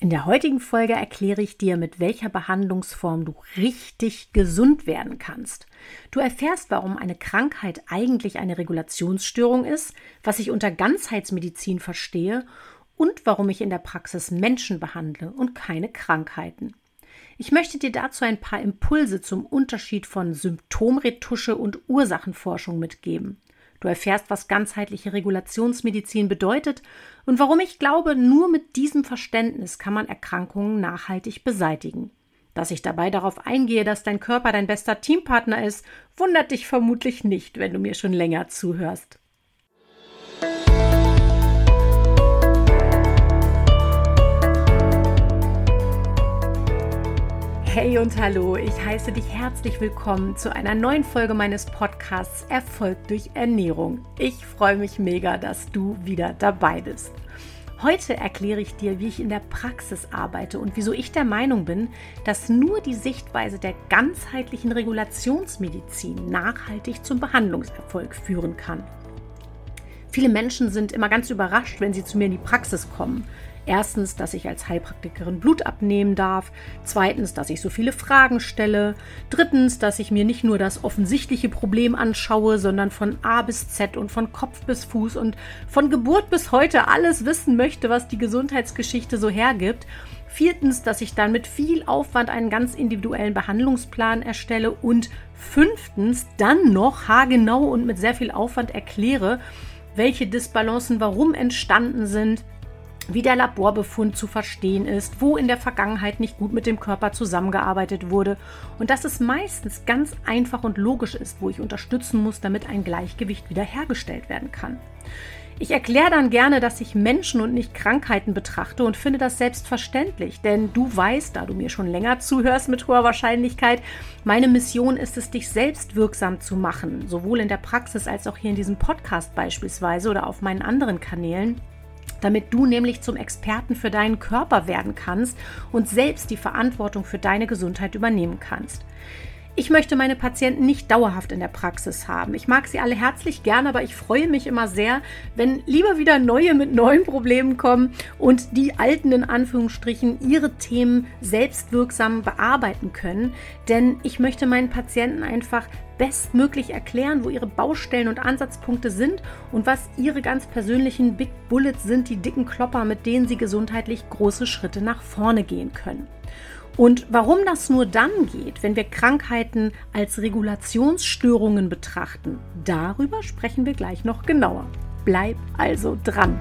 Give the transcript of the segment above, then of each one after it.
In der heutigen Folge erkläre ich dir, mit welcher Behandlungsform du richtig gesund werden kannst. Du erfährst, warum eine Krankheit eigentlich eine Regulationsstörung ist, was ich unter Ganzheitsmedizin verstehe und warum ich in der Praxis Menschen behandle und keine Krankheiten. Ich möchte dir dazu ein paar Impulse zum Unterschied von Symptomretusche und Ursachenforschung mitgeben. Du erfährst, was ganzheitliche Regulationsmedizin bedeutet und warum ich glaube, nur mit diesem Verständnis kann man Erkrankungen nachhaltig beseitigen. Dass ich dabei darauf eingehe, dass dein Körper dein bester Teampartner ist, wundert dich vermutlich nicht, wenn du mir schon länger zuhörst. Hey und hallo, ich heiße dich herzlich willkommen zu einer neuen Folge meines Podcasts Erfolg durch Ernährung. Ich freue mich mega, dass du wieder dabei bist. Heute erkläre ich dir, wie ich in der Praxis arbeite und wieso ich der Meinung bin, dass nur die Sichtweise der ganzheitlichen Regulationsmedizin nachhaltig zum Behandlungserfolg führen kann. Viele Menschen sind immer ganz überrascht, wenn sie zu mir in die Praxis kommen. Erstens, dass ich als Heilpraktikerin Blut abnehmen darf. Zweitens, dass ich so viele Fragen stelle. Drittens, dass ich mir nicht nur das offensichtliche Problem anschaue, sondern von A bis Z und von Kopf bis Fuß und von Geburt bis heute alles wissen möchte, was die Gesundheitsgeschichte so hergibt. Viertens, dass ich dann mit viel Aufwand einen ganz individuellen Behandlungsplan erstelle. Und fünftens, dann noch haargenau und mit sehr viel Aufwand erkläre, welche Disbalancen warum entstanden sind, wie der Laborbefund zu verstehen ist, wo in der Vergangenheit nicht gut mit dem Körper zusammengearbeitet wurde und dass es meistens ganz einfach und logisch ist, wo ich unterstützen muss, damit ein Gleichgewicht wiederhergestellt werden kann. Ich erkläre dann gerne, dass ich Menschen und nicht Krankheiten betrachte und finde das selbstverständlich, denn du weißt, da du mir schon länger zuhörst mit hoher Wahrscheinlichkeit, meine Mission ist es, dich selbst wirksam zu machen, sowohl in der Praxis als auch hier in diesem Podcast beispielsweise oder auf meinen anderen Kanälen damit du nämlich zum Experten für deinen Körper werden kannst und selbst die Verantwortung für deine Gesundheit übernehmen kannst. Ich möchte meine Patienten nicht dauerhaft in der Praxis haben. Ich mag sie alle herzlich gern, aber ich freue mich immer sehr, wenn lieber wieder neue mit neuen Problemen kommen und die alten in Anführungsstrichen ihre Themen selbstwirksam bearbeiten können. Denn ich möchte meinen Patienten einfach bestmöglich erklären, wo ihre Baustellen und Ansatzpunkte sind und was ihre ganz persönlichen Big Bullets sind, die dicken Klopper, mit denen sie gesundheitlich große Schritte nach vorne gehen können. Und warum das nur dann geht, wenn wir Krankheiten als Regulationsstörungen betrachten, darüber sprechen wir gleich noch genauer. Bleib also dran.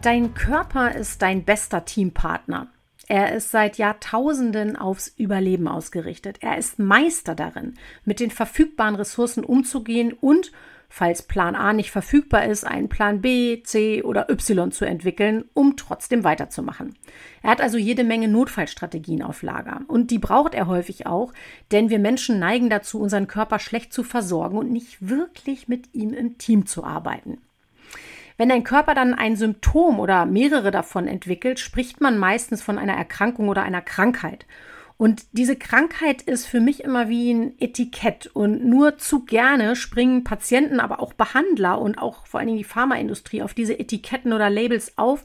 Dein Körper ist dein bester Teampartner. Er ist seit Jahrtausenden aufs Überleben ausgerichtet. Er ist Meister darin, mit den verfügbaren Ressourcen umzugehen und, falls Plan A nicht verfügbar ist, einen Plan B, C oder Y zu entwickeln, um trotzdem weiterzumachen. Er hat also jede Menge Notfallstrategien auf Lager. Und die braucht er häufig auch, denn wir Menschen neigen dazu, unseren Körper schlecht zu versorgen und nicht wirklich mit ihm im Team zu arbeiten. Wenn dein Körper dann ein Symptom oder mehrere davon entwickelt, spricht man meistens von einer Erkrankung oder einer Krankheit. Und diese Krankheit ist für mich immer wie ein Etikett. Und nur zu gerne springen Patienten, aber auch Behandler und auch vor allen Dingen die Pharmaindustrie auf diese Etiketten oder Labels auf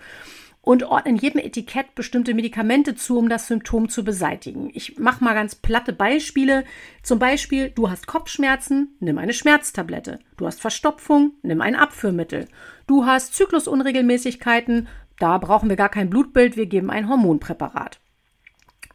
und ordnen jedem Etikett bestimmte Medikamente zu, um das Symptom zu beseitigen. Ich mache mal ganz platte Beispiele. Zum Beispiel, du hast Kopfschmerzen, nimm eine Schmerztablette. Du hast Verstopfung, nimm ein Abführmittel. Du hast Zyklusunregelmäßigkeiten, da brauchen wir gar kein Blutbild, wir geben ein Hormonpräparat.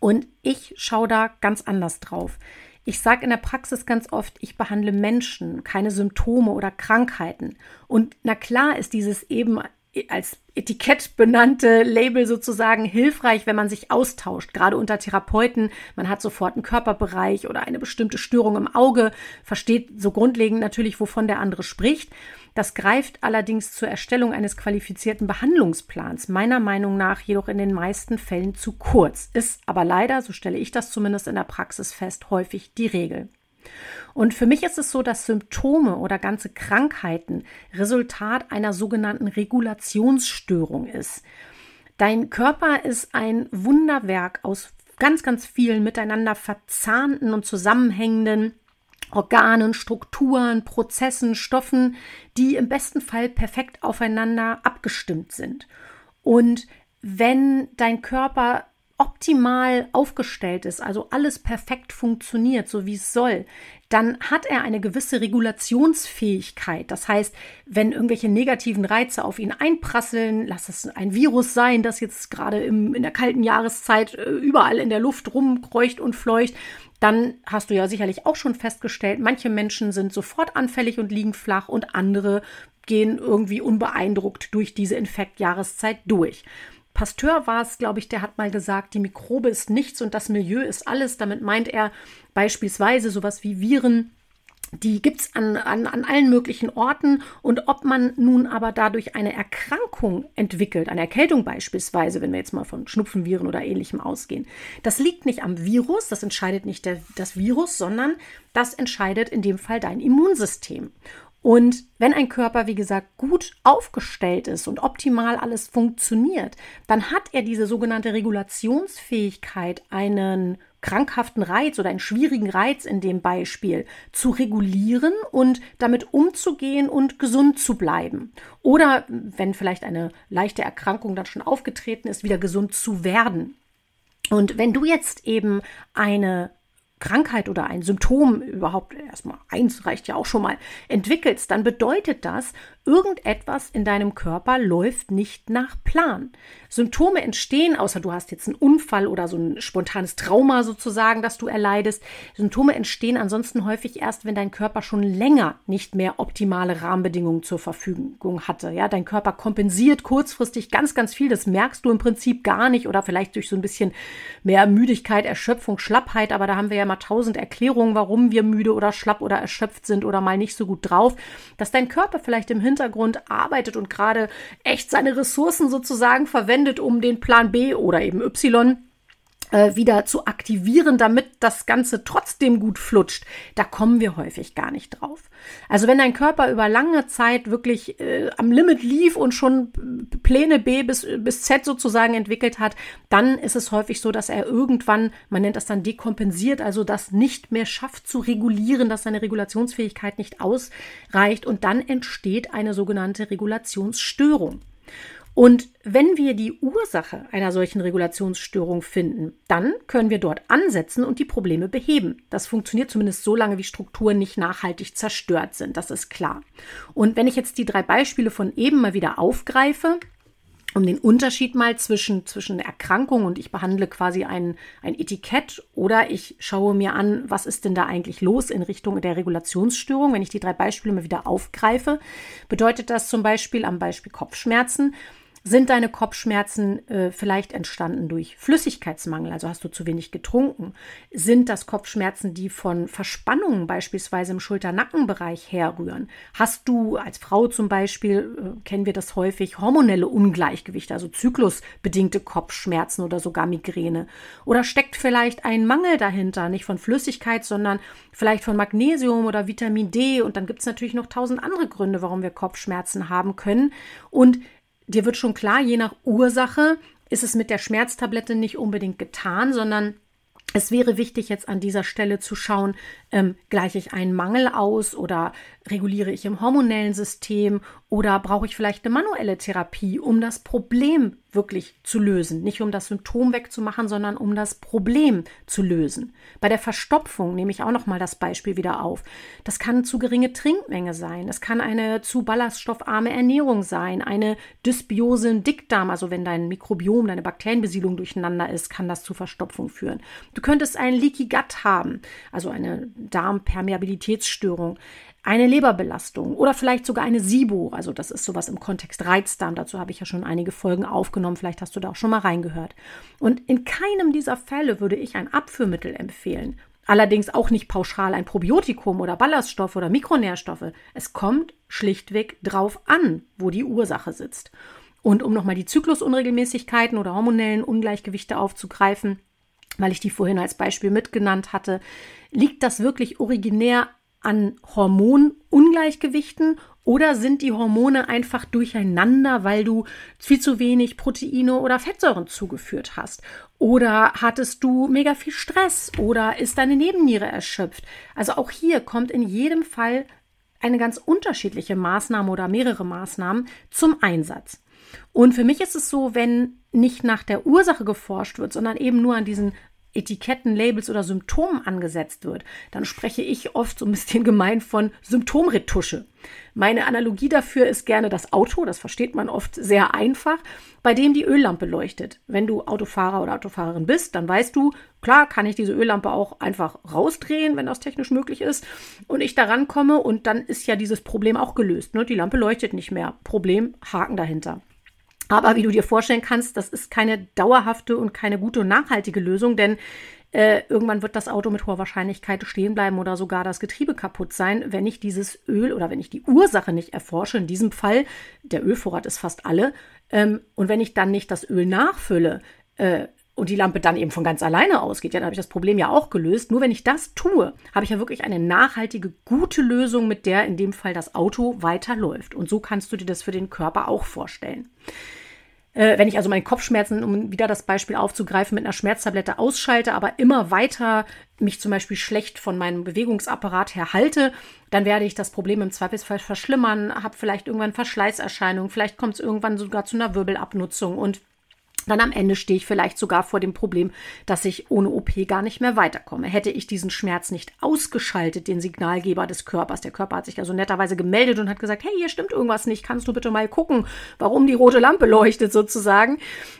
Und ich schaue da ganz anders drauf. Ich sage in der Praxis ganz oft, ich behandle Menschen, keine Symptome oder Krankheiten. Und na klar ist dieses eben als Etikett benannte Label sozusagen hilfreich, wenn man sich austauscht, gerade unter Therapeuten. Man hat sofort einen Körperbereich oder eine bestimmte Störung im Auge, versteht so grundlegend natürlich, wovon der andere spricht. Das greift allerdings zur Erstellung eines qualifizierten Behandlungsplans meiner Meinung nach jedoch in den meisten Fällen zu kurz, ist aber leider, so stelle ich das zumindest in der Praxis fest, häufig die Regel. Und für mich ist es so, dass Symptome oder ganze Krankheiten Resultat einer sogenannten Regulationsstörung ist. Dein Körper ist ein Wunderwerk aus ganz, ganz vielen miteinander verzahnten und zusammenhängenden Organen, Strukturen, Prozessen, Stoffen, die im besten Fall perfekt aufeinander abgestimmt sind. Und wenn dein Körper optimal aufgestellt ist, also alles perfekt funktioniert, so wie es soll, dann hat er eine gewisse Regulationsfähigkeit. Das heißt, wenn irgendwelche negativen Reize auf ihn einprasseln, lass es ein Virus sein, das jetzt gerade im, in der kalten Jahreszeit äh, überall in der Luft rumkreucht und fleucht, dann hast du ja sicherlich auch schon festgestellt, manche Menschen sind sofort anfällig und liegen flach und andere gehen irgendwie unbeeindruckt durch diese Infektjahreszeit durch. Pasteur war es, glaube ich, der hat mal gesagt, die Mikrobe ist nichts und das Milieu ist alles. Damit meint er beispielsweise sowas wie Viren, die gibt es an, an, an allen möglichen Orten. Und ob man nun aber dadurch eine Erkrankung entwickelt, eine Erkältung beispielsweise, wenn wir jetzt mal von Schnupfenviren oder ähnlichem ausgehen, das liegt nicht am Virus, das entscheidet nicht der, das Virus, sondern das entscheidet in dem Fall dein Immunsystem. Und wenn ein Körper, wie gesagt, gut aufgestellt ist und optimal alles funktioniert, dann hat er diese sogenannte Regulationsfähigkeit, einen krankhaften Reiz oder einen schwierigen Reiz in dem Beispiel zu regulieren und damit umzugehen und gesund zu bleiben. Oder wenn vielleicht eine leichte Erkrankung dann schon aufgetreten ist, wieder gesund zu werden. Und wenn du jetzt eben eine Krankheit oder ein Symptom überhaupt erstmal eins reicht ja auch schon mal entwickelst, dann bedeutet das, irgendetwas in deinem Körper läuft nicht nach Plan. Symptome entstehen, außer du hast jetzt einen Unfall oder so ein spontanes Trauma sozusagen, das du erleidest. Symptome entstehen ansonsten häufig erst, wenn dein Körper schon länger nicht mehr optimale Rahmenbedingungen zur Verfügung hatte. Ja, dein Körper kompensiert kurzfristig ganz, ganz viel. Das merkst du im Prinzip gar nicht oder vielleicht durch so ein bisschen mehr Müdigkeit, Erschöpfung, Schlappheit. Aber da haben wir ja mal tausend Erklärungen, warum wir müde oder schlapp oder erschöpft sind oder mal nicht so gut drauf, dass dein Körper vielleicht im Hintergrund arbeitet und gerade echt seine Ressourcen sozusagen verwendet, um den Plan B oder eben Y wieder zu aktivieren, damit das Ganze trotzdem gut flutscht, da kommen wir häufig gar nicht drauf. Also wenn dein Körper über lange Zeit wirklich äh, am Limit lief und schon Pläne B bis, bis Z sozusagen entwickelt hat, dann ist es häufig so, dass er irgendwann, man nennt das dann dekompensiert, also das nicht mehr schafft zu regulieren, dass seine Regulationsfähigkeit nicht ausreicht und dann entsteht eine sogenannte Regulationsstörung. Und wenn wir die Ursache einer solchen Regulationsstörung finden, dann können wir dort ansetzen und die Probleme beheben. Das funktioniert zumindest so lange, wie Strukturen nicht nachhaltig zerstört sind. Das ist klar. Und wenn ich jetzt die drei Beispiele von eben mal wieder aufgreife, um den Unterschied mal zwischen, zwischen Erkrankung und ich behandle quasi ein, ein Etikett oder ich schaue mir an, was ist denn da eigentlich los in Richtung der Regulationsstörung. Wenn ich die drei Beispiele mal wieder aufgreife, bedeutet das zum Beispiel am Beispiel Kopfschmerzen, sind deine Kopfschmerzen äh, vielleicht entstanden durch Flüssigkeitsmangel, also hast du zu wenig getrunken? Sind das Kopfschmerzen, die von Verspannungen beispielsweise im Schulter-Nackenbereich herrühren? Hast du als Frau zum Beispiel, äh, kennen wir das häufig, hormonelle Ungleichgewichte, also zyklusbedingte Kopfschmerzen oder sogar Migräne? Oder steckt vielleicht ein Mangel dahinter, nicht von Flüssigkeit, sondern vielleicht von Magnesium oder Vitamin D? Und dann gibt es natürlich noch tausend andere Gründe, warum wir Kopfschmerzen haben können. Und dir wird schon klar, je nach Ursache ist es mit der Schmerztablette nicht unbedingt getan, sondern es wäre wichtig, jetzt an dieser Stelle zu schauen, ähm, gleiche ich einen Mangel aus oder reguliere ich im hormonellen System oder brauche ich vielleicht eine manuelle Therapie, um das Problem wirklich zu lösen. Nicht um das Symptom wegzumachen, sondern um das Problem zu lösen. Bei der Verstopfung nehme ich auch noch mal das Beispiel wieder auf. Das kann zu geringe Trinkmenge sein. Es kann eine zu ballaststoffarme Ernährung sein. Eine Dysbiose im Dickdarm, also wenn dein Mikrobiom, deine Bakterienbesiedlung durcheinander ist, kann das zu Verstopfung führen. Du könntest einen Leaky Gut haben, also eine Darmpermeabilitätsstörung eine Leberbelastung oder vielleicht sogar eine SIBO. Also das ist sowas im Kontext Reizdarm. Dazu habe ich ja schon einige Folgen aufgenommen. Vielleicht hast du da auch schon mal reingehört. Und in keinem dieser Fälle würde ich ein Abführmittel empfehlen. Allerdings auch nicht pauschal ein Probiotikum oder Ballaststoffe oder Mikronährstoffe. Es kommt schlichtweg drauf an, wo die Ursache sitzt. Und um nochmal die Zyklusunregelmäßigkeiten oder hormonellen Ungleichgewichte aufzugreifen, weil ich die vorhin als Beispiel mitgenannt hatte, liegt das wirklich originär an Hormonungleichgewichten Oder sind die Hormone einfach durcheinander, weil du viel zu wenig Proteine oder Fettsäuren zugeführt hast? Oder hattest du mega viel Stress? Oder ist deine Nebenniere erschöpft? Also auch hier kommt in jedem Fall eine ganz unterschiedliche Maßnahme oder mehrere Maßnahmen zum Einsatz. Und für mich ist es so, wenn nicht nach der Ursache geforscht wird, sondern eben nur an diesen Etiketten, Labels oder Symptomen angesetzt wird, dann spreche ich oft so ein bisschen gemein von Symptomretusche. Meine Analogie dafür ist gerne das Auto, das versteht man oft sehr einfach, bei dem die Öllampe leuchtet. Wenn du Autofahrer oder Autofahrerin bist, dann weißt du, klar kann ich diese Öllampe auch einfach rausdrehen, wenn das technisch möglich ist, und ich da rankomme und dann ist ja dieses Problem auch gelöst. Ne? Die Lampe leuchtet nicht mehr. Problem, Haken dahinter. Aber wie du dir vorstellen kannst, das ist keine dauerhafte und keine gute und nachhaltige Lösung, denn äh, irgendwann wird das Auto mit hoher Wahrscheinlichkeit stehen bleiben oder sogar das Getriebe kaputt sein, wenn ich dieses Öl oder wenn ich die Ursache nicht erforsche. In diesem Fall, der Ölvorrat ist fast alle. Ähm, und wenn ich dann nicht das Öl nachfülle, äh, und die Lampe dann eben von ganz alleine ausgeht, ja, dann habe ich das Problem ja auch gelöst. Nur wenn ich das tue, habe ich ja wirklich eine nachhaltige, gute Lösung, mit der in dem Fall das Auto weiterläuft. Und so kannst du dir das für den Körper auch vorstellen. Äh, wenn ich also meine Kopfschmerzen, um wieder das Beispiel aufzugreifen, mit einer Schmerztablette ausschalte, aber immer weiter mich zum Beispiel schlecht von meinem Bewegungsapparat her halte, dann werde ich das Problem im Zweifelsfall verschlimmern, habe vielleicht irgendwann Verschleißerscheinungen, vielleicht kommt es irgendwann sogar zu einer Wirbelabnutzung und dann am Ende stehe ich vielleicht sogar vor dem Problem, dass ich ohne OP gar nicht mehr weiterkomme. Hätte ich diesen Schmerz nicht ausgeschaltet, den Signalgeber des Körpers, der Körper hat sich also netterweise gemeldet und hat gesagt, hey, hier stimmt irgendwas nicht, kannst du bitte mal gucken, warum die rote Lampe leuchtet sozusagen.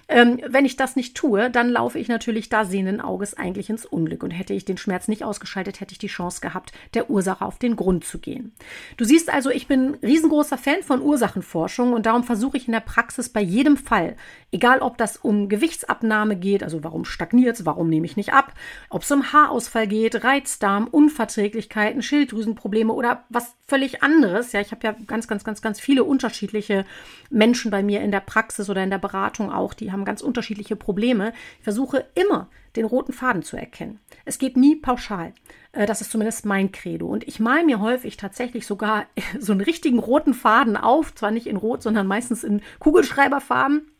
Ähm, wenn ich das nicht tue, dann laufe ich natürlich da sehenden Auges eigentlich ins Unglück. Und hätte ich den Schmerz nicht ausgeschaltet, hätte ich die Chance gehabt, der Ursache auf den Grund zu gehen. Du siehst also, ich bin riesengroßer Fan von Ursachenforschung und darum versuche ich in der Praxis bei jedem Fall, egal ob das um Gewichtsabnahme geht, also warum stagniert es, warum nehme ich nicht ab, ob es um Haarausfall geht, Reizdarm, Unverträglichkeiten, Schilddrüsenprobleme oder was völlig anderes. Ja, ich habe ja ganz, ganz, ganz, ganz viele unterschiedliche Menschen bei mir in der Praxis oder in der Beratung auch, die haben ganz unterschiedliche Probleme. Ich versuche immer den roten Faden zu erkennen. Es geht nie pauschal. Äh, das ist zumindest mein Credo. Und ich male mir häufig tatsächlich sogar so einen richtigen roten Faden auf, zwar nicht in Rot, sondern meistens in Kugelschreiberfarben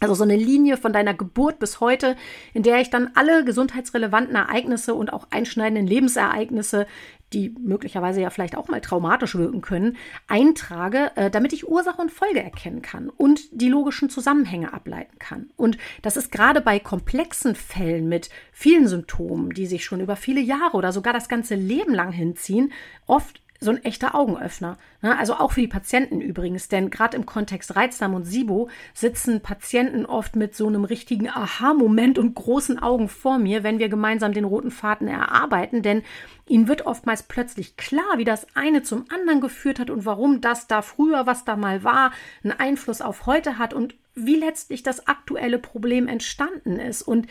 also so eine Linie von deiner Geburt bis heute, in der ich dann alle gesundheitsrelevanten Ereignisse und auch einschneidenden Lebensereignisse, die möglicherweise ja vielleicht auch mal traumatisch wirken können, eintrage, äh, damit ich Ursache und Folge erkennen kann und die logischen Zusammenhänge ableiten kann. Und das ist gerade bei komplexen Fällen mit vielen Symptomen, die sich schon über viele Jahre oder sogar das ganze Leben lang hinziehen, oft so ein echter Augenöffner. Ne? Also auch für die Patienten übrigens, denn gerade im Kontext Reizdarm und SIBO sitzen Patienten oft mit so einem richtigen Aha-Moment und großen Augen vor mir, wenn wir gemeinsam den roten Faden erarbeiten, denn ihnen wird oftmals plötzlich klar, wie das eine zum anderen geführt hat und warum das da früher, was da mal war, einen Einfluss auf heute hat und wie letztlich das aktuelle Problem entstanden ist. Und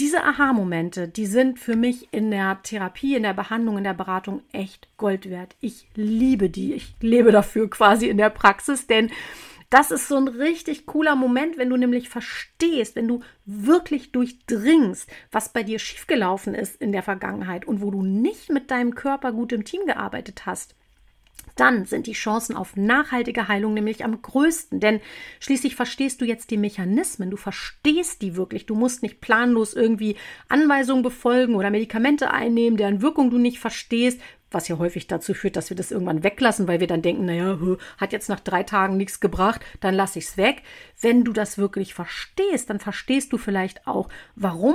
diese Aha-Momente, die sind für mich in der Therapie, in der Behandlung, in der Beratung echt Gold wert. Ich liebe die. Ich lebe dafür quasi in der Praxis, denn das ist so ein richtig cooler Moment, wenn du nämlich verstehst, wenn du wirklich durchdringst, was bei dir schiefgelaufen ist in der Vergangenheit und wo du nicht mit deinem Körper gut im Team gearbeitet hast dann sind die Chancen auf nachhaltige Heilung nämlich am größten. Denn schließlich verstehst du jetzt die Mechanismen, du verstehst die wirklich. Du musst nicht planlos irgendwie Anweisungen befolgen oder Medikamente einnehmen, deren Wirkung du nicht verstehst, was ja häufig dazu führt, dass wir das irgendwann weglassen, weil wir dann denken, naja, hat jetzt nach drei Tagen nichts gebracht, dann lasse ich es weg. Wenn du das wirklich verstehst, dann verstehst du vielleicht auch, warum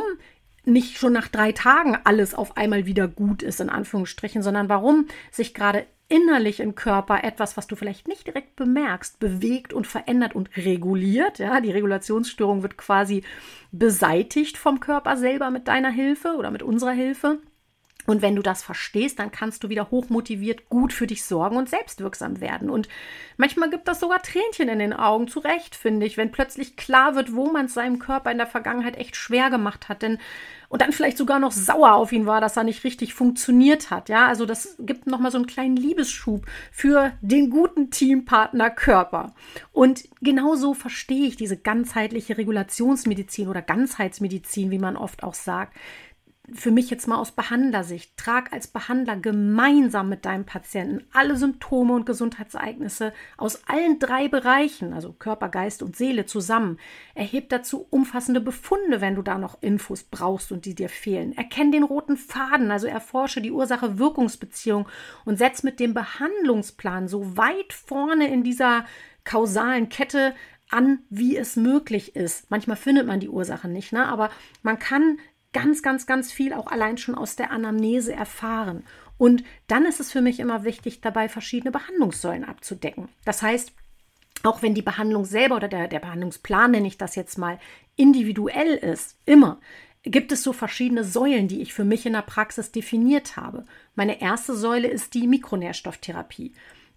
nicht schon nach drei Tagen alles auf einmal wieder gut ist, in Anführungsstrichen, sondern warum sich gerade innerlich im Körper etwas, was du vielleicht nicht direkt bemerkst, bewegt und verändert und reguliert. Ja, die Regulationsstörung wird quasi beseitigt vom Körper selber mit deiner Hilfe oder mit unserer Hilfe. Und wenn du das verstehst, dann kannst du wieder hochmotiviert gut für dich sorgen und selbstwirksam werden. Und manchmal gibt das sogar Tränchen in den Augen, zu Recht, finde ich, wenn plötzlich klar wird, wo man es seinem Körper in der Vergangenheit echt schwer gemacht hat. Denn und dann vielleicht sogar noch sauer auf ihn war, dass er nicht richtig funktioniert hat. Ja, also das gibt nochmal so einen kleinen Liebesschub für den guten Teampartner Körper. Und genauso verstehe ich diese ganzheitliche Regulationsmedizin oder Ganzheitsmedizin, wie man oft auch sagt für mich jetzt mal aus Behandlersicht, trag als Behandler gemeinsam mit deinem Patienten alle Symptome und Gesundheitsereignisse aus allen drei Bereichen, also Körper, Geist und Seele zusammen. Erheb dazu umfassende Befunde, wenn du da noch Infos brauchst und die dir fehlen. Erkenn den roten Faden, also erforsche die Ursache-Wirkungsbeziehung und setz mit dem Behandlungsplan so weit vorne in dieser kausalen Kette an, wie es möglich ist. Manchmal findet man die Ursache nicht, ne? aber man kann ganz, ganz, ganz viel auch allein schon aus der Anamnese erfahren. Und dann ist es für mich immer wichtig, dabei verschiedene Behandlungssäulen abzudecken. Das heißt, auch wenn die Behandlung selber oder der, der Behandlungsplan, nenne ich das jetzt mal, individuell ist, immer, gibt es so verschiedene Säulen, die ich für mich in der Praxis definiert habe. Meine erste Säule ist die Mikronährstofftherapie.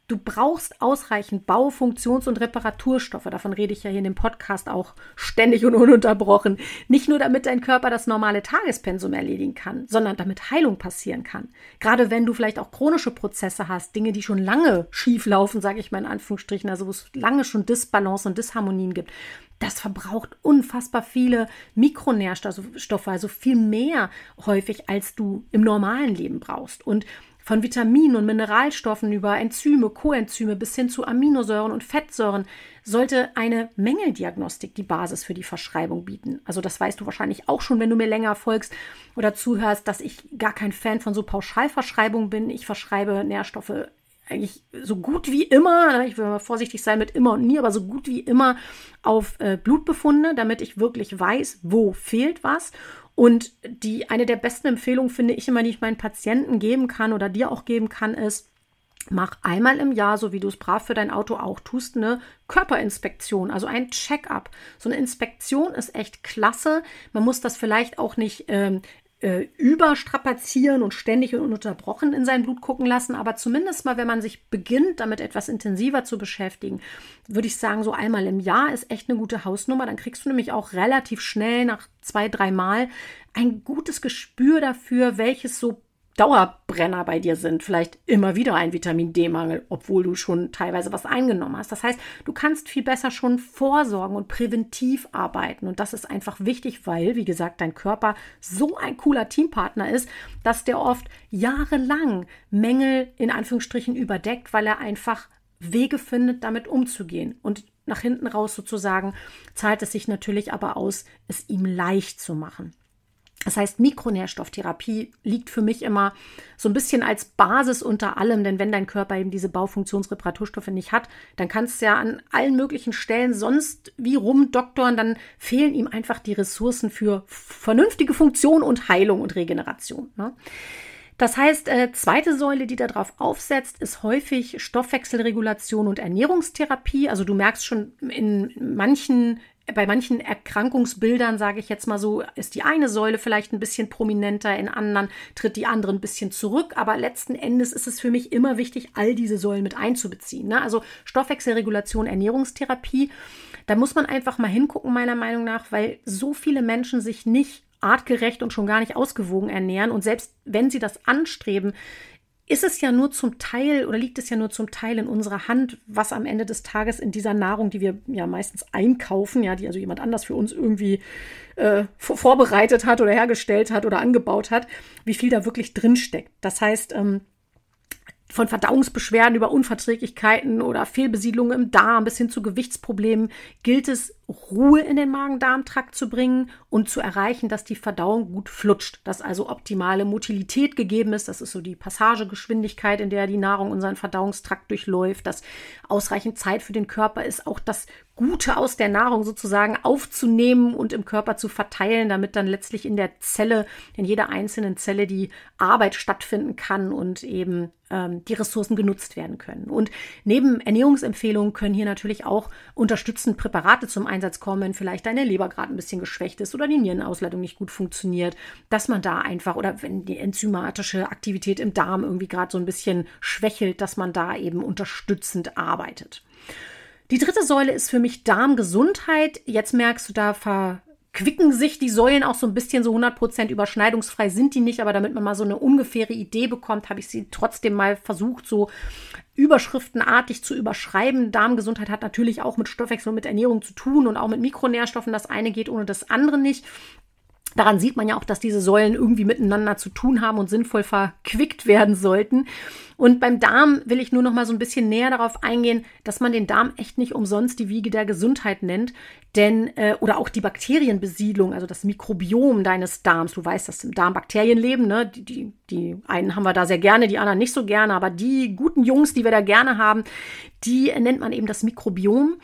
Du brauchst ausreichend Bau-, Funktions- und Reparaturstoffe. Davon rede ich ja hier in dem Podcast auch ständig und ununterbrochen. Nicht nur, damit dein Körper das normale Tagespensum erledigen kann, sondern damit Heilung passieren kann. Gerade wenn du vielleicht auch chronische Prozesse hast, Dinge, die schon lange schief laufen, sage ich mal in Anführungsstrichen, also wo es lange schon Disbalance und Disharmonien gibt. Das verbraucht unfassbar viele Mikronährstoffe, also viel mehr häufig, als du im normalen Leben brauchst. Und von Vitaminen und Mineralstoffen über Enzyme, Coenzyme bis hin zu Aminosäuren und Fettsäuren sollte eine Mängeldiagnostik die Basis für die Verschreibung bieten. Also das weißt du wahrscheinlich auch schon, wenn du mir länger folgst oder zuhörst, dass ich gar kein Fan von so Pauschalverschreibungen bin. Ich verschreibe Nährstoffe eigentlich so gut wie immer, ne, ich will mal vorsichtig sein mit immer und nie, aber so gut wie immer auf äh, Blutbefunde, damit ich wirklich weiß, wo fehlt was und die eine der besten Empfehlungen finde ich immer, die ich meinen Patienten geben kann oder dir auch geben kann, ist, mach einmal im Jahr, so wie du es brav für dein Auto auch tust, eine Körperinspektion, also ein Check-up. So eine Inspektion ist echt klasse. Man muss das vielleicht auch nicht ähm, äh, überstrapazieren und ständig und ununterbrochen in sein Blut gucken lassen, aber zumindest mal, wenn man sich beginnt, damit etwas intensiver zu beschäftigen, würde ich sagen, so einmal im Jahr ist echt eine gute Hausnummer. Dann kriegst du nämlich auch relativ schnell nach zwei, drei Mal ein gutes Gespür dafür, welches so Dauerbrenner bei dir sind, vielleicht immer wieder ein Vitamin D-Mangel, obwohl du schon teilweise was eingenommen hast. Das heißt, du kannst viel besser schon vorsorgen und präventiv arbeiten. Und das ist einfach wichtig, weil, wie gesagt, dein Körper so ein cooler Teampartner ist, dass der oft jahrelang Mängel in Anführungsstrichen überdeckt, weil er einfach Wege findet, damit umzugehen. Und nach hinten raus sozusagen zahlt es sich natürlich aber aus, es ihm leicht zu machen. Das heißt, Mikronährstofftherapie liegt für mich immer so ein bisschen als Basis unter allem, denn wenn dein Körper eben diese Baufunktionsreparaturstoffe nicht hat, dann kannst du ja an allen möglichen Stellen sonst wie rumdoktoren, dann fehlen ihm einfach die Ressourcen für vernünftige Funktion und Heilung und Regeneration. Ne? Das heißt, äh, zweite Säule, die darauf aufsetzt, ist häufig Stoffwechselregulation und Ernährungstherapie. Also du merkst schon in manchen bei manchen Erkrankungsbildern, sage ich jetzt mal so, ist die eine Säule vielleicht ein bisschen prominenter, in anderen tritt die andere ein bisschen zurück. Aber letzten Endes ist es für mich immer wichtig, all diese Säulen mit einzubeziehen. Ne? Also Stoffwechselregulation, Ernährungstherapie. Da muss man einfach mal hingucken, meiner Meinung nach, weil so viele Menschen sich nicht artgerecht und schon gar nicht ausgewogen ernähren. Und selbst wenn sie das anstreben, ist es ja nur zum Teil oder liegt es ja nur zum Teil in unserer Hand, was am Ende des Tages in dieser Nahrung, die wir ja meistens einkaufen, ja, die also jemand anders für uns irgendwie äh, vorbereitet hat oder hergestellt hat oder angebaut hat, wie viel da wirklich drinsteckt. Das heißt, ähm, von Verdauungsbeschwerden über Unverträglichkeiten oder Fehlbesiedlungen im Darm bis hin zu Gewichtsproblemen gilt es, Ruhe in den Magen-Darm-Trakt zu bringen und zu erreichen, dass die Verdauung gut flutscht, dass also optimale Motilität gegeben ist. Das ist so die Passagegeschwindigkeit, in der die Nahrung unseren Verdauungstrakt durchläuft, dass ausreichend Zeit für den Körper ist, auch das Gute aus der Nahrung sozusagen aufzunehmen und im Körper zu verteilen, damit dann letztlich in der Zelle, in jeder einzelnen Zelle die Arbeit stattfinden kann und eben ähm, die Ressourcen genutzt werden können. Und neben Ernährungsempfehlungen können hier natürlich auch unterstützend Präparate zum Einsatz kommen, wenn vielleicht deine Leber gerade ein bisschen geschwächt ist oder die Nierenausleitung nicht gut funktioniert, dass man da einfach oder wenn die enzymatische Aktivität im Darm irgendwie gerade so ein bisschen schwächelt, dass man da eben unterstützend arbeitet. Die dritte Säule ist für mich Darmgesundheit. Jetzt merkst du, da verquicken sich die Säulen auch so ein bisschen so 100% überschneidungsfrei sind die nicht, aber damit man mal so eine ungefähre Idee bekommt, habe ich sie trotzdem mal versucht, so überschriftenartig zu überschreiben. Darmgesundheit hat natürlich auch mit Stoffwechsel und mit Ernährung zu tun und auch mit Mikronährstoffen. Das eine geht ohne das andere nicht. Daran sieht man ja auch, dass diese Säulen irgendwie miteinander zu tun haben und sinnvoll verquickt werden sollten. Und beim Darm will ich nur noch mal so ein bisschen näher darauf eingehen, dass man den Darm echt nicht umsonst die Wiege der Gesundheit nennt, denn äh, oder auch die Bakterienbesiedlung, also das Mikrobiom deines Darms. Du weißt, dass im Darm Bakterien leben, ne? Die, die, die einen haben wir da sehr gerne, die anderen nicht so gerne, aber die guten Jungs, die wir da gerne haben, die nennt man eben das Mikrobiom.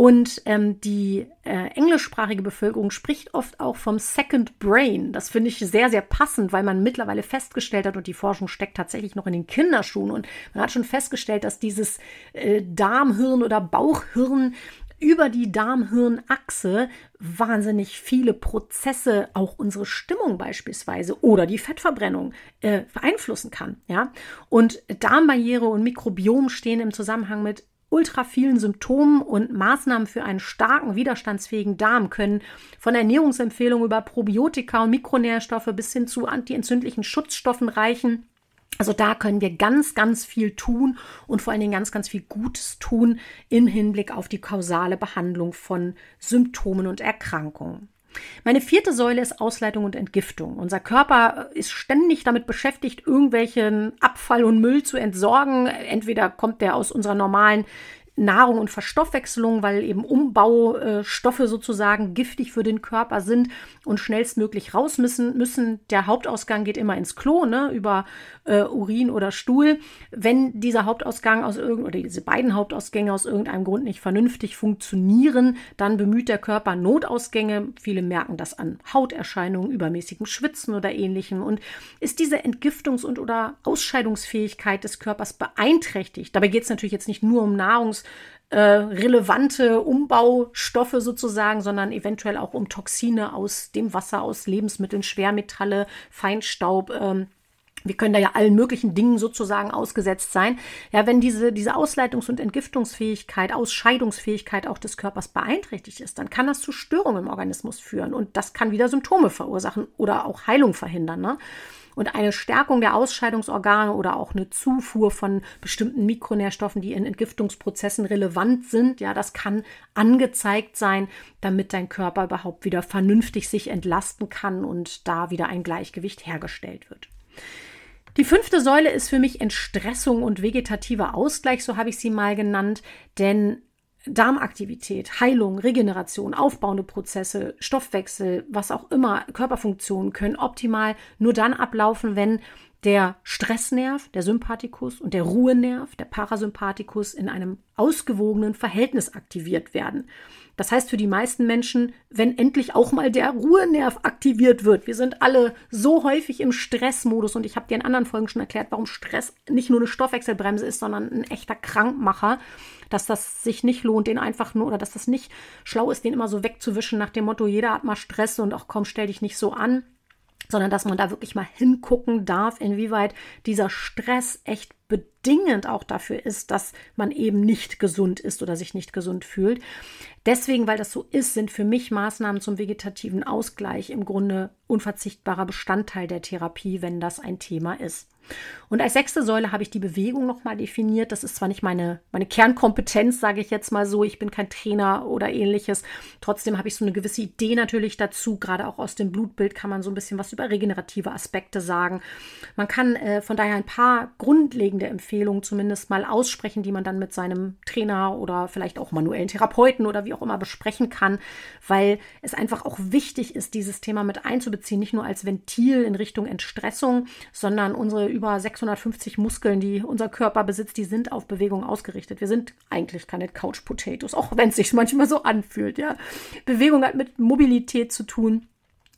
Und ähm, die äh, englischsprachige Bevölkerung spricht oft auch vom Second Brain. Das finde ich sehr, sehr passend, weil man mittlerweile festgestellt hat, und die Forschung steckt tatsächlich noch in den Kinderschuhen, und man hat schon festgestellt, dass dieses äh, Darmhirn oder Bauchhirn über die Darmhirnachse wahnsinnig viele Prozesse, auch unsere Stimmung beispielsweise oder die Fettverbrennung äh, beeinflussen kann. Ja? Und Darmbarriere und Mikrobiom stehen im Zusammenhang mit ultra vielen Symptomen und Maßnahmen für einen starken, widerstandsfähigen Darm können von Ernährungsempfehlungen über Probiotika und Mikronährstoffe bis hin zu antientzündlichen Schutzstoffen reichen. Also da können wir ganz, ganz viel tun und vor allen Dingen ganz, ganz viel Gutes tun im Hinblick auf die kausale Behandlung von Symptomen und Erkrankungen. Meine vierte Säule ist Ausleitung und Entgiftung. Unser Körper ist ständig damit beschäftigt, irgendwelchen Abfall und Müll zu entsorgen. Entweder kommt der aus unserer normalen Nahrung und Verstoffwechslung, weil eben Umbaustoffe sozusagen giftig für den Körper sind und schnellstmöglich raus müssen. müssen. Der Hauptausgang geht immer ins Klo, ne, über äh, Urin oder Stuhl. Wenn dieser Hauptausgang aus irgend oder diese beiden Hauptausgänge aus irgendeinem Grund nicht vernünftig funktionieren, dann bemüht der Körper Notausgänge. Viele merken das an Hauterscheinungen, übermäßigem Schwitzen oder ähnlichem. Und ist diese Entgiftungs- und oder Ausscheidungsfähigkeit des Körpers beeinträchtigt? Dabei geht es natürlich jetzt nicht nur um Nahrungs- äh, relevante Umbaustoffe sozusagen, sondern eventuell auch um Toxine aus dem Wasser, aus Lebensmitteln, Schwermetalle, Feinstaub. Ähm, wir können da ja allen möglichen Dingen sozusagen ausgesetzt sein. Ja, wenn diese, diese Ausleitungs- und Entgiftungsfähigkeit, Ausscheidungsfähigkeit auch des Körpers beeinträchtigt ist, dann kann das zu Störungen im Organismus führen und das kann wieder Symptome verursachen oder auch Heilung verhindern. Ne? Und eine Stärkung der Ausscheidungsorgane oder auch eine Zufuhr von bestimmten Mikronährstoffen, die in Entgiftungsprozessen relevant sind, ja, das kann angezeigt sein, damit dein Körper überhaupt wieder vernünftig sich entlasten kann und da wieder ein Gleichgewicht hergestellt wird. Die fünfte Säule ist für mich Entstressung und vegetativer Ausgleich, so habe ich sie mal genannt, denn Darmaktivität, Heilung, Regeneration, aufbauende Prozesse, Stoffwechsel, was auch immer, Körperfunktionen können optimal nur dann ablaufen, wenn der Stressnerv, der Sympathikus und der Ruhenerv, der Parasympathikus in einem ausgewogenen Verhältnis aktiviert werden. Das heißt für die meisten Menschen, wenn endlich auch mal der Ruhenerv aktiviert wird. Wir sind alle so häufig im Stressmodus und ich habe dir in anderen Folgen schon erklärt, warum Stress nicht nur eine Stoffwechselbremse ist, sondern ein echter Krankmacher, dass das sich nicht lohnt, den einfach nur oder dass das nicht schlau ist, den immer so wegzuwischen nach dem Motto, jeder hat mal Stress und auch komm, stell dich nicht so an sondern dass man da wirklich mal hingucken darf, inwieweit dieser Stress echt bedingend auch dafür ist, dass man eben nicht gesund ist oder sich nicht gesund fühlt. Deswegen, weil das so ist, sind für mich Maßnahmen zum vegetativen Ausgleich im Grunde unverzichtbarer Bestandteil der Therapie, wenn das ein Thema ist. Und als sechste Säule habe ich die Bewegung nochmal definiert. Das ist zwar nicht meine, meine Kernkompetenz, sage ich jetzt mal so. Ich bin kein Trainer oder ähnliches. Trotzdem habe ich so eine gewisse Idee natürlich dazu. Gerade auch aus dem Blutbild kann man so ein bisschen was über regenerative Aspekte sagen. Man kann äh, von daher ein paar grundlegende Empfehlungen zumindest mal aussprechen, die man dann mit seinem Trainer oder vielleicht auch manuellen Therapeuten oder wie auch immer besprechen kann, weil es einfach auch wichtig ist, dieses Thema mit einzubeziehen. Nicht nur als Ventil in Richtung Entstressung, sondern unsere über 650 Muskeln, die unser Körper besitzt, die sind auf Bewegung ausgerichtet. Wir sind eigentlich keine Couch Potatoes, auch wenn es sich manchmal so anfühlt. Ja. Bewegung hat mit Mobilität zu tun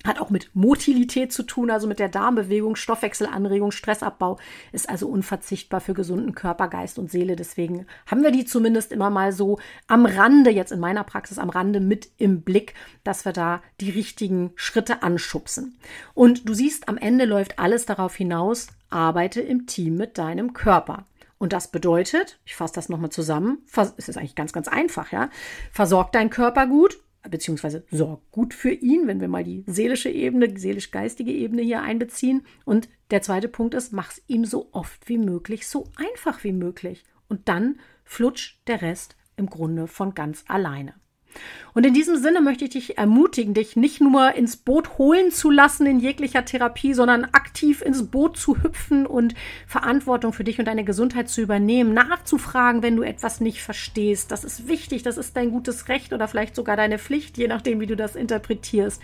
hat auch mit Motilität zu tun, also mit der Darmbewegung, Stoffwechselanregung, Stressabbau, ist also unverzichtbar für gesunden Körper, Geist und Seele. Deswegen haben wir die zumindest immer mal so am Rande, jetzt in meiner Praxis am Rande mit im Blick, dass wir da die richtigen Schritte anschubsen. Und du siehst, am Ende läuft alles darauf hinaus, arbeite im Team mit deinem Körper. Und das bedeutet, ich fasse das nochmal zusammen, es ist eigentlich ganz, ganz einfach, ja. Versorg deinen Körper gut, beziehungsweise sorg gut für ihn, wenn wir mal die seelische Ebene, seelisch-geistige Ebene hier einbeziehen. Und der zweite Punkt ist, mach es ihm so oft wie möglich, so einfach wie möglich. Und dann flutscht der Rest im Grunde von ganz alleine. Und in diesem Sinne möchte ich dich ermutigen, dich nicht nur ins Boot holen zu lassen in jeglicher Therapie, sondern aktiv ins Boot zu hüpfen und Verantwortung für dich und deine Gesundheit zu übernehmen, nachzufragen, wenn du etwas nicht verstehst. Das ist wichtig, das ist dein gutes Recht oder vielleicht sogar deine Pflicht, je nachdem, wie du das interpretierst.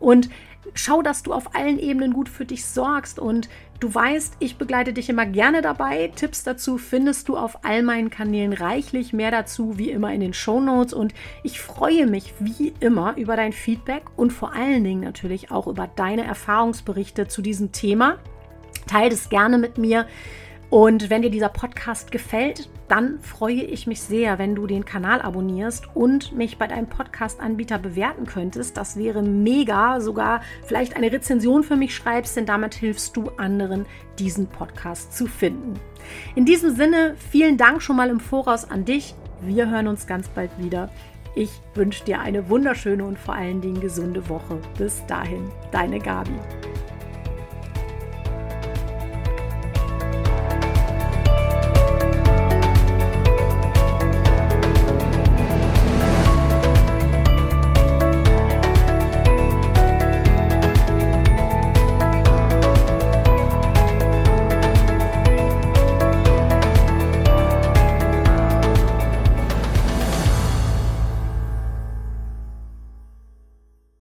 Und schau, dass du auf allen Ebenen gut für dich sorgst und du weißt, ich begleite dich immer gerne dabei. Tipps dazu findest du auf all meinen Kanälen reichlich, mehr dazu wie immer in den Show Notes und ich freue mich wie immer über dein Feedback und vor allen Dingen natürlich auch über deine Erfahrungsberichte zu diesem Thema. Teil es gerne mit mir. Und wenn dir dieser Podcast gefällt, dann freue ich mich sehr, wenn du den Kanal abonnierst und mich bei deinem Podcast-Anbieter bewerten könntest. Das wäre mega. Sogar vielleicht eine Rezension für mich schreibst, denn damit hilfst du anderen, diesen Podcast zu finden. In diesem Sinne, vielen Dank schon mal im Voraus an dich. Wir hören uns ganz bald wieder. Ich wünsche dir eine wunderschöne und vor allen Dingen gesunde Woche. Bis dahin, deine Gabi.